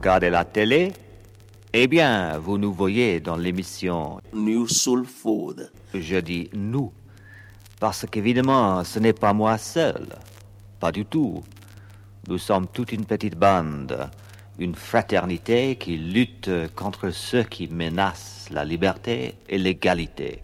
Regardez la télé Eh bien, vous nous voyez dans l'émission New Soul Food. Je dis nous. Parce qu'évidemment, ce n'est pas moi seul. Pas du tout. Nous sommes toute une petite bande, une fraternité qui lutte contre ceux qui menacent la liberté et l'égalité.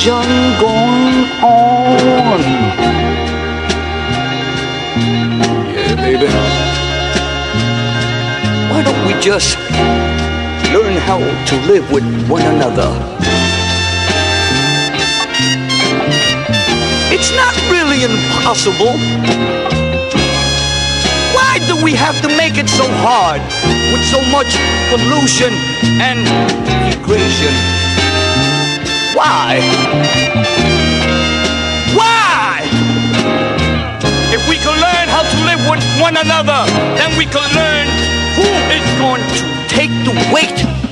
Confusion going on. Yeah, baby. Why don't we just learn how to live with one another? It's not really impossible. Why do we have to make it so hard with so much pollution and degradation? Why? Why? If we can learn how to live with one another, then we can learn who is going to take the weight.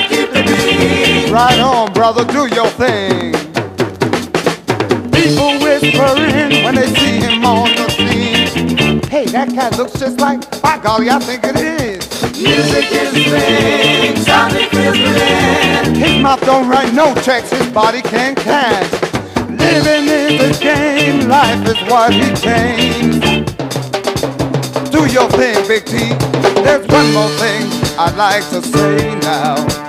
To keep the beat. Right on, brother, do your thing. People whispering when they see him on the scene. Hey, that cat looks just like, by golly, I think it is. Music is thing, sounding feels His mouth don't write no checks, his body can't cash. Living is a game, life is what he changed. Do your thing, Big T. There's one more thing I'd like to say now.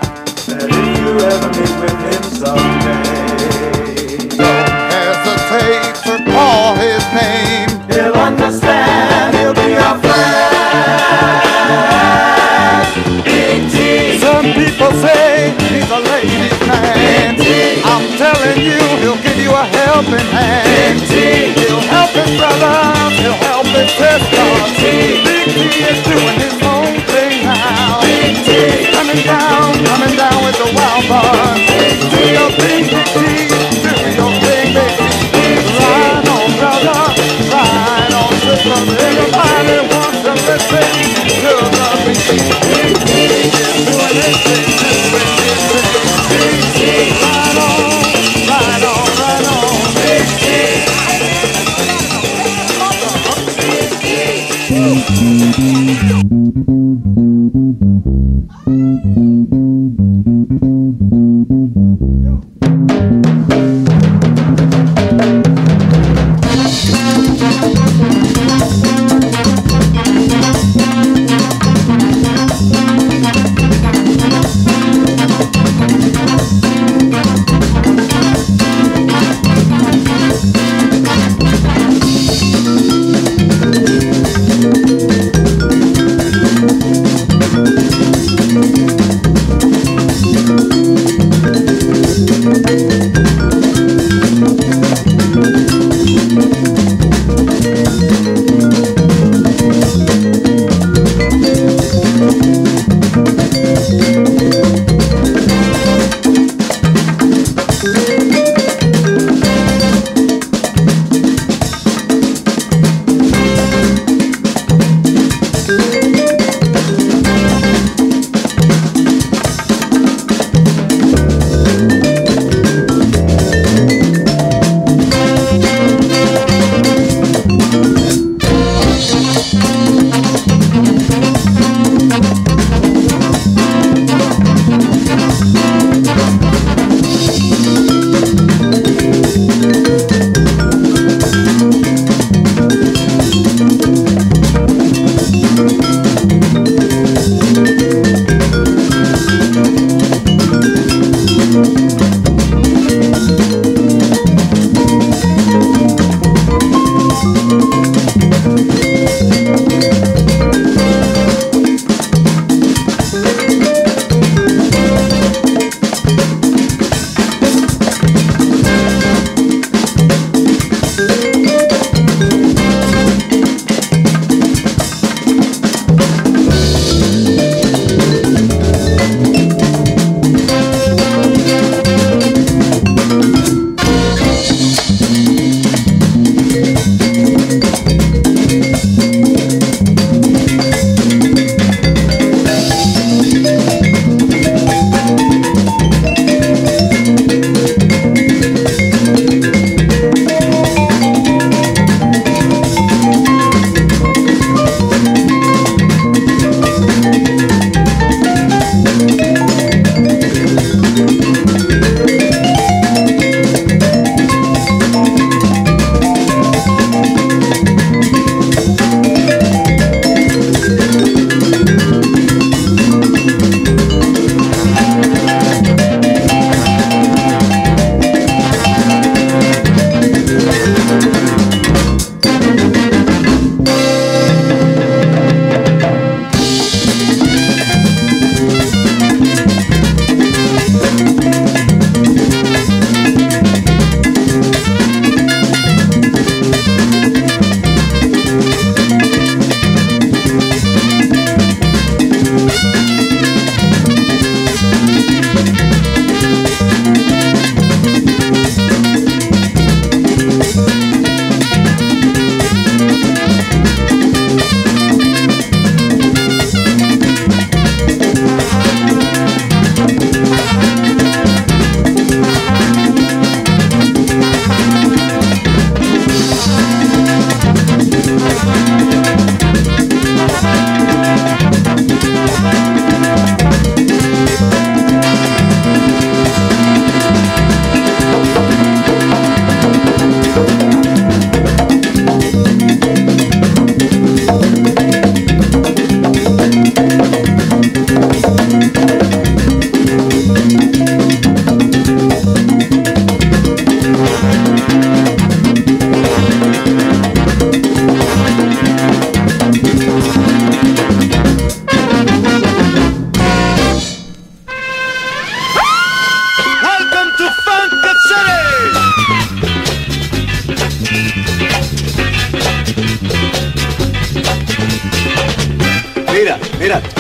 Big T. Some people say he's a ladies' man. I'm telling you, he'll give you a helping hand. He'll help his brothers, he'll help his sisters. Big T is doing his own thing now. Coming down, coming down with the wild bun. Do your thing, Big Do your thing, T. Ride on, brother. Ride on, sister. Everybody wants to listen to the Big T. Big T is doing his thing,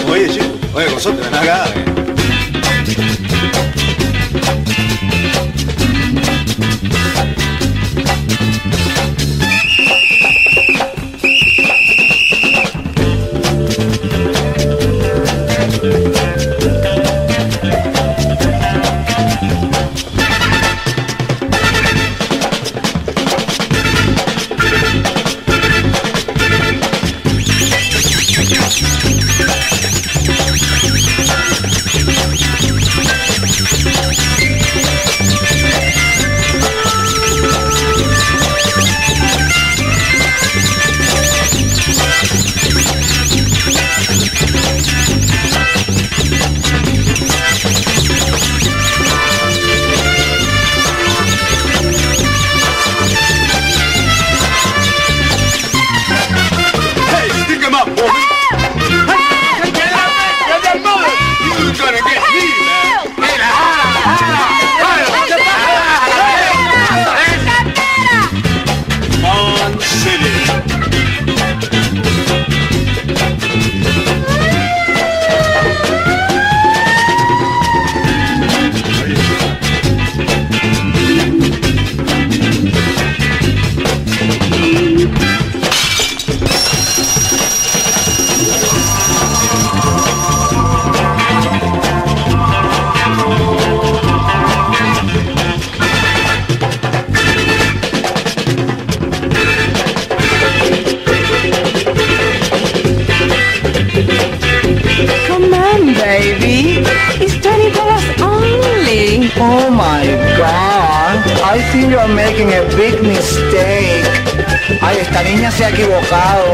Oye, chico, oye, vosotros, ven. Eh. mistake. Ay, esta niña se ha equivocado.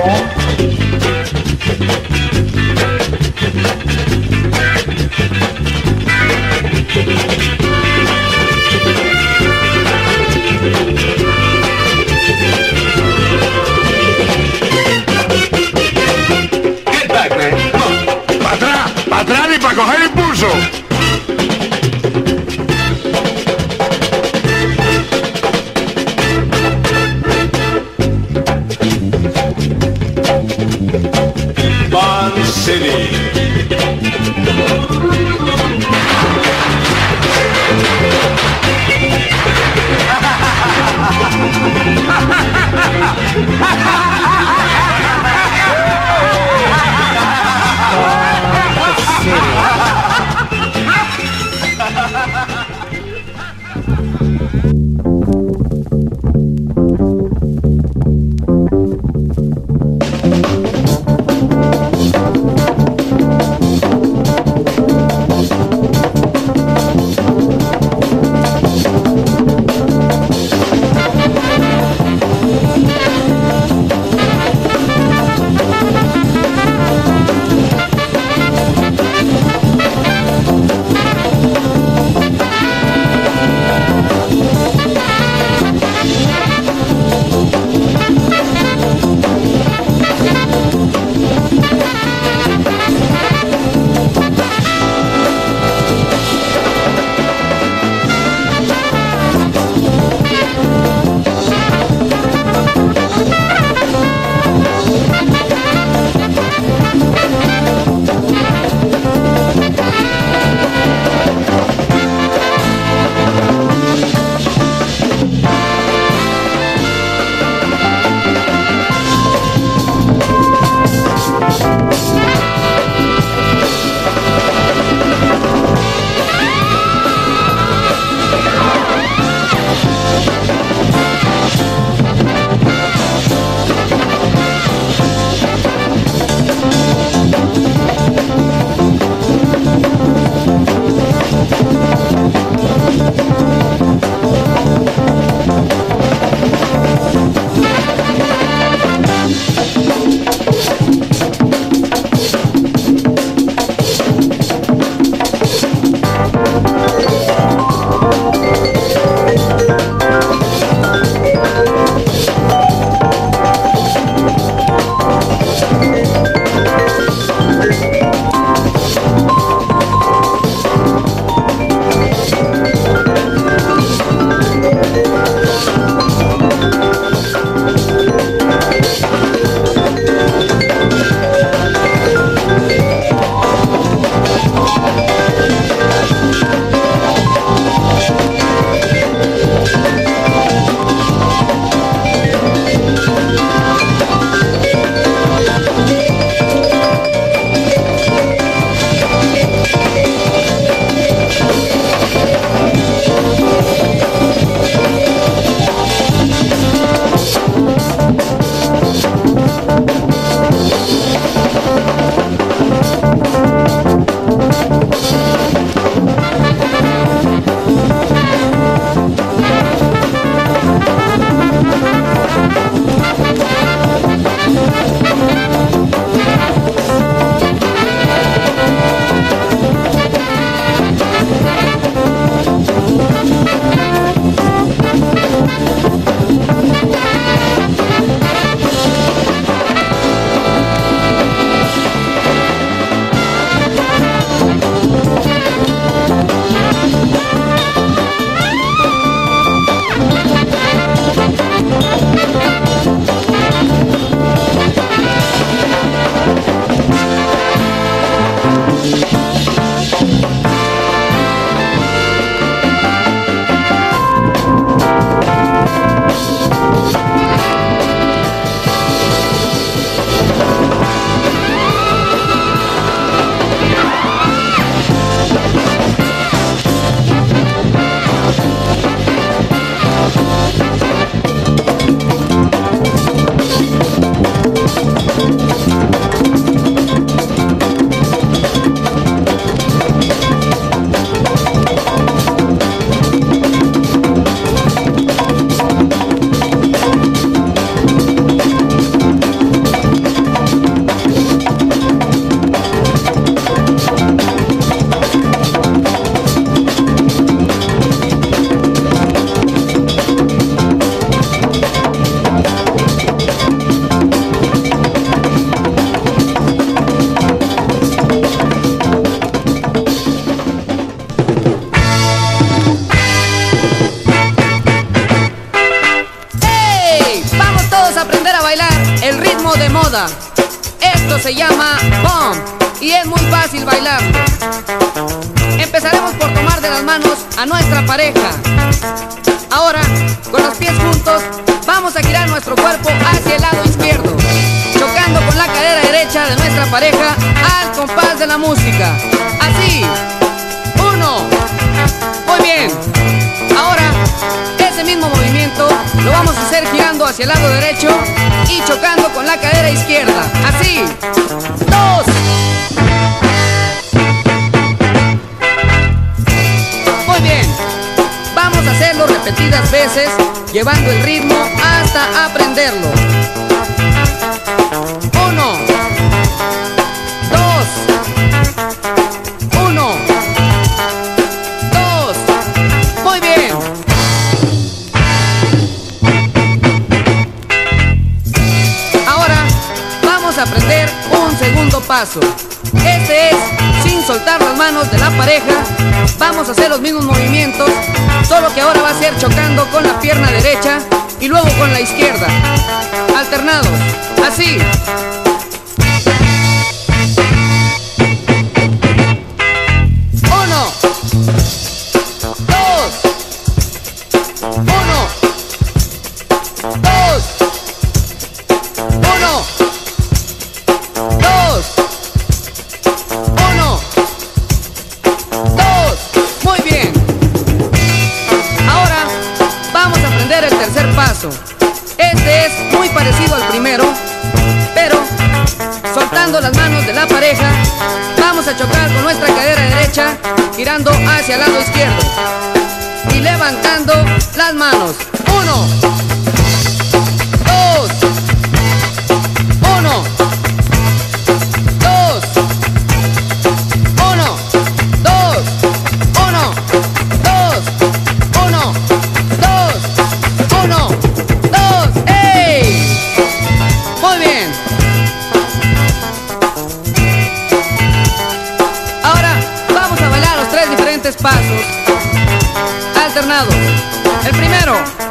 Get back, man. Para atrás, para atrás y para coger el impulso. Así. Uno. Muy bien. Ahora, ese mismo movimiento lo vamos a hacer girando hacia el lado derecho y chocando con la cadera izquierda. Así. Dos. Muy bien. Vamos a hacerlo repetidas veces, llevando el ritmo hasta aprenderlo. paso. Este es sin soltar las manos de la pareja. Vamos a hacer los mismos movimientos, solo que ahora va a ser chocando con la pierna derecha y luego con la izquierda. Alternados. Así. El primero.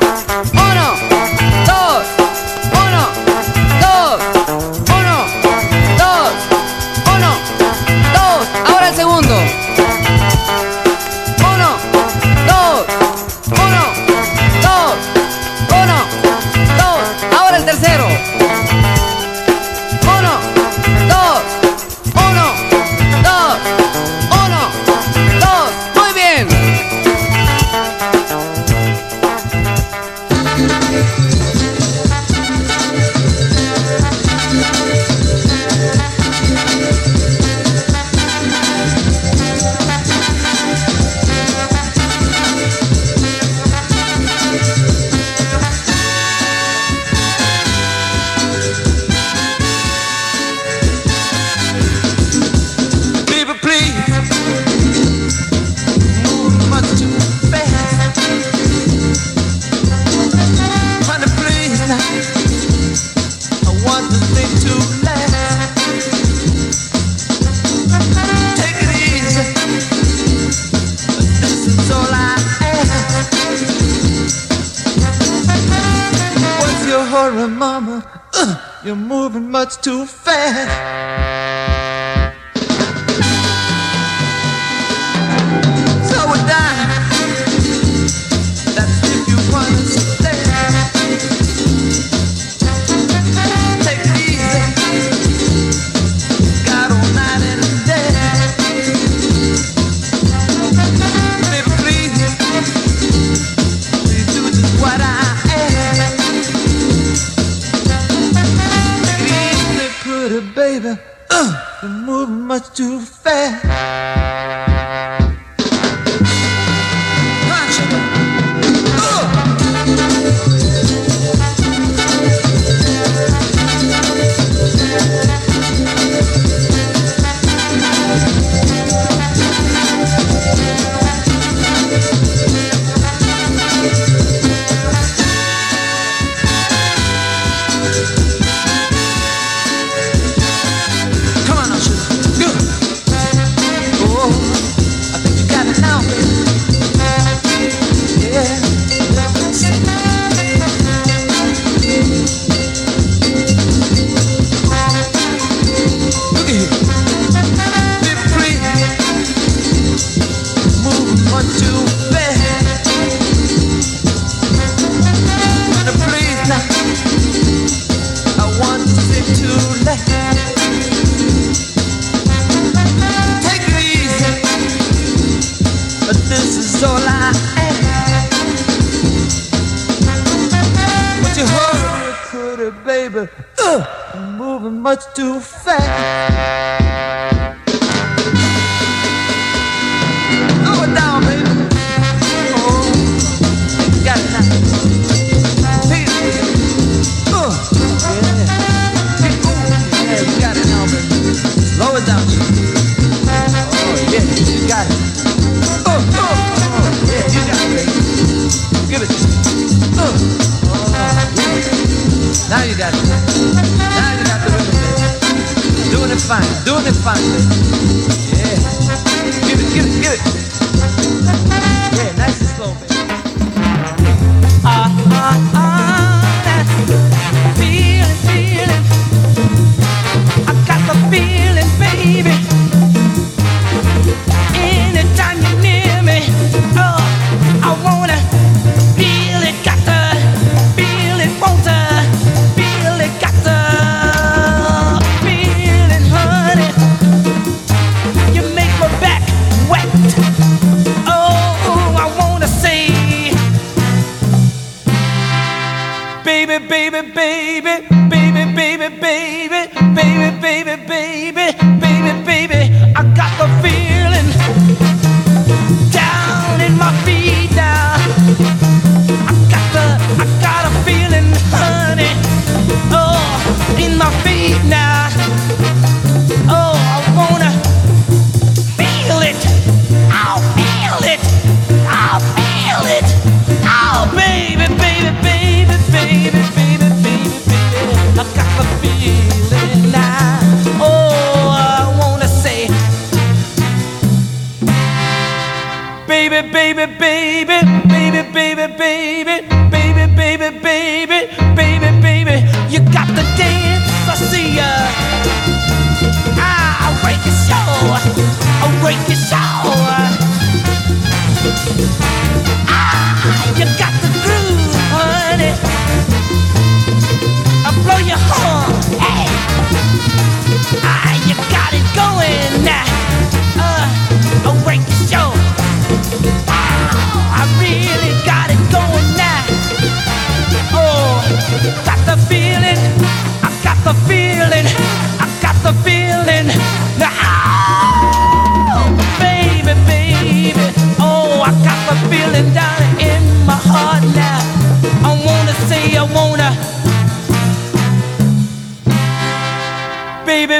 pretty baby, uh, you're moving much too fast. much too fast.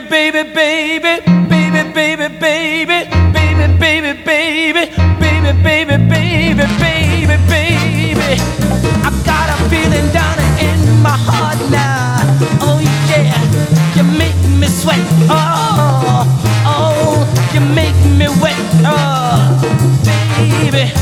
baby, baby, baby, baby, baby, baby, baby, baby, baby, baby, baby, baby, baby. I got a feeling down in my heart now. Oh yeah, you make me sweat. Oh, oh, you make me wet. Oh, baby.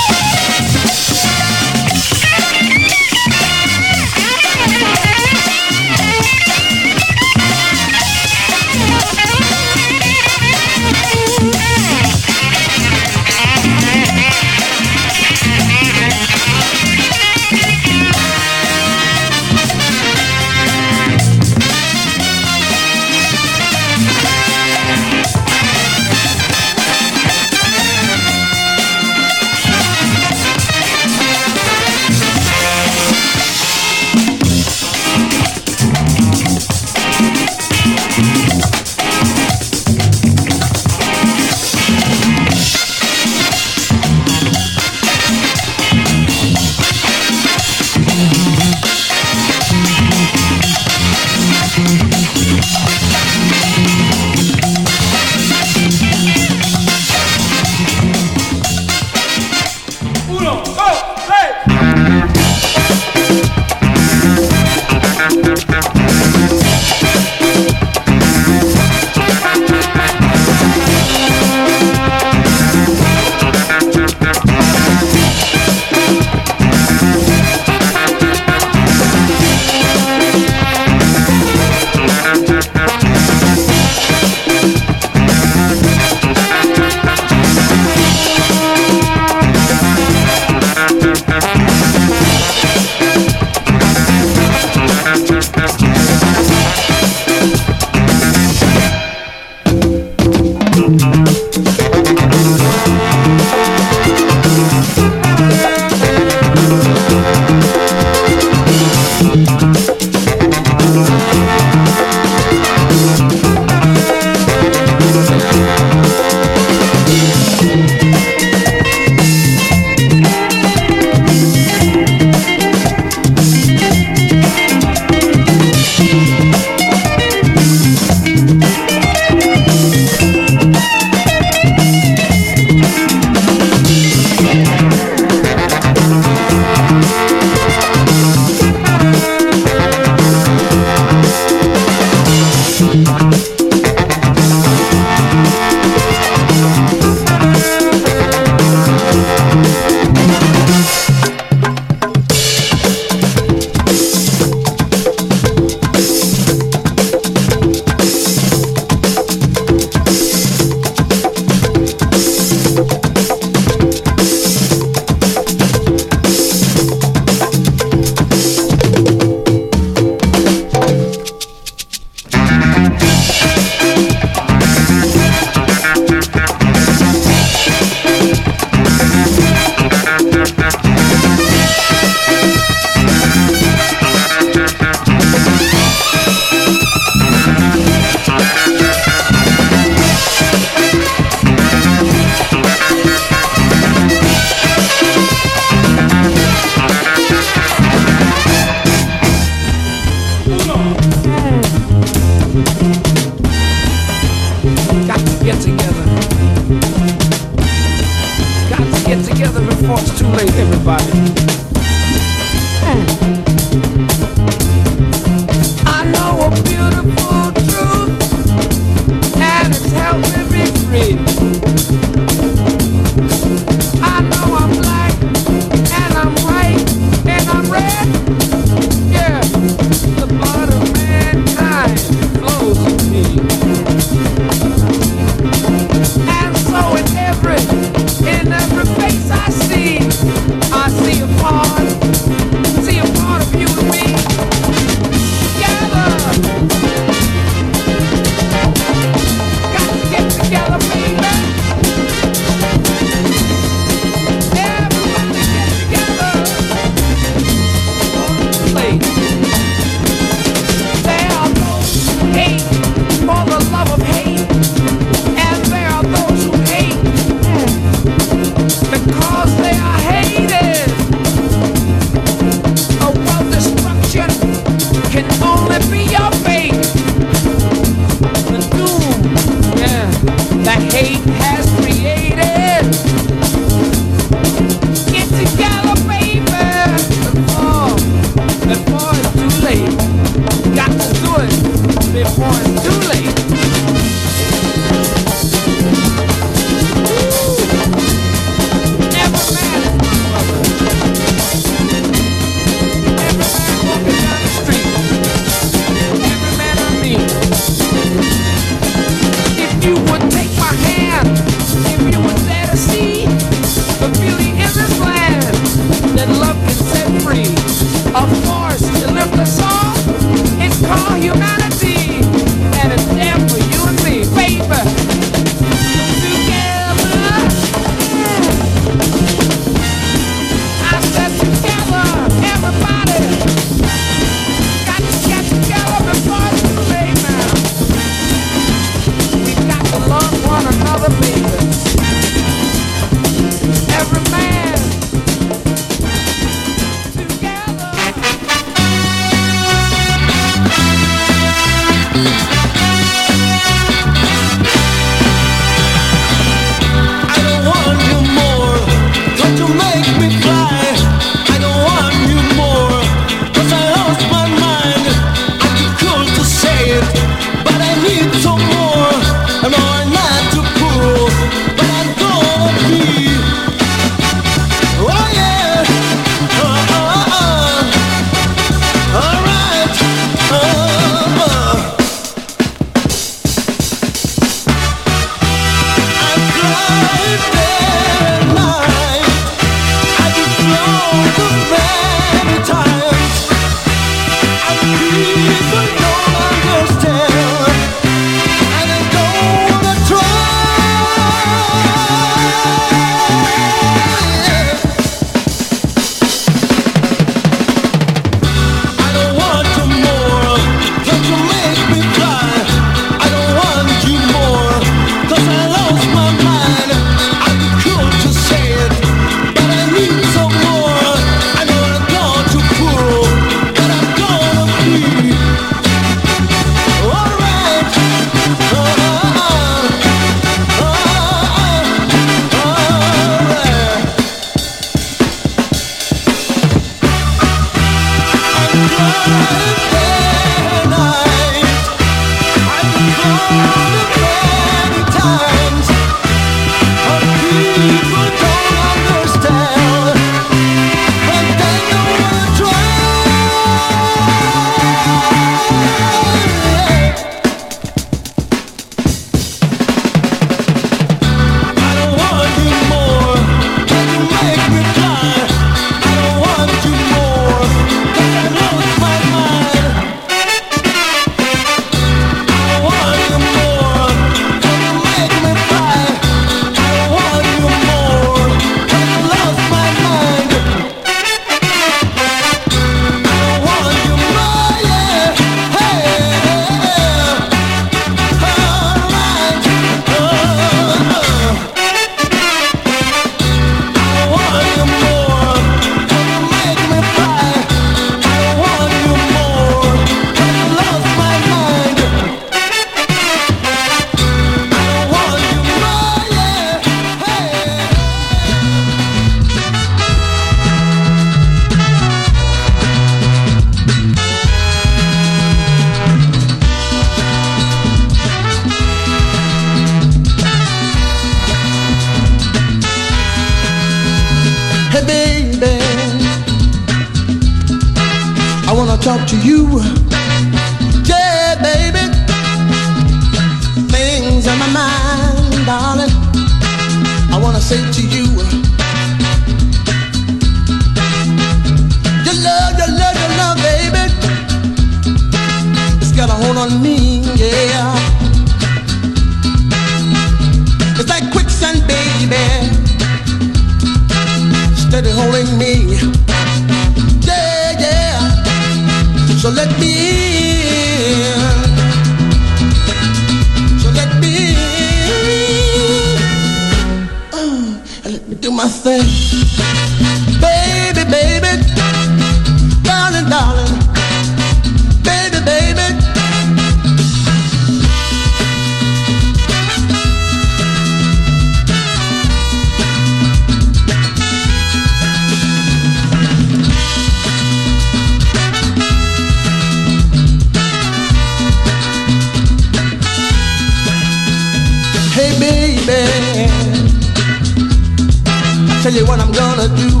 Tell you what I'm gonna do.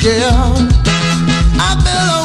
Yeah, I built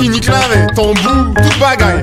qui nique la Ton bout, tout bagaille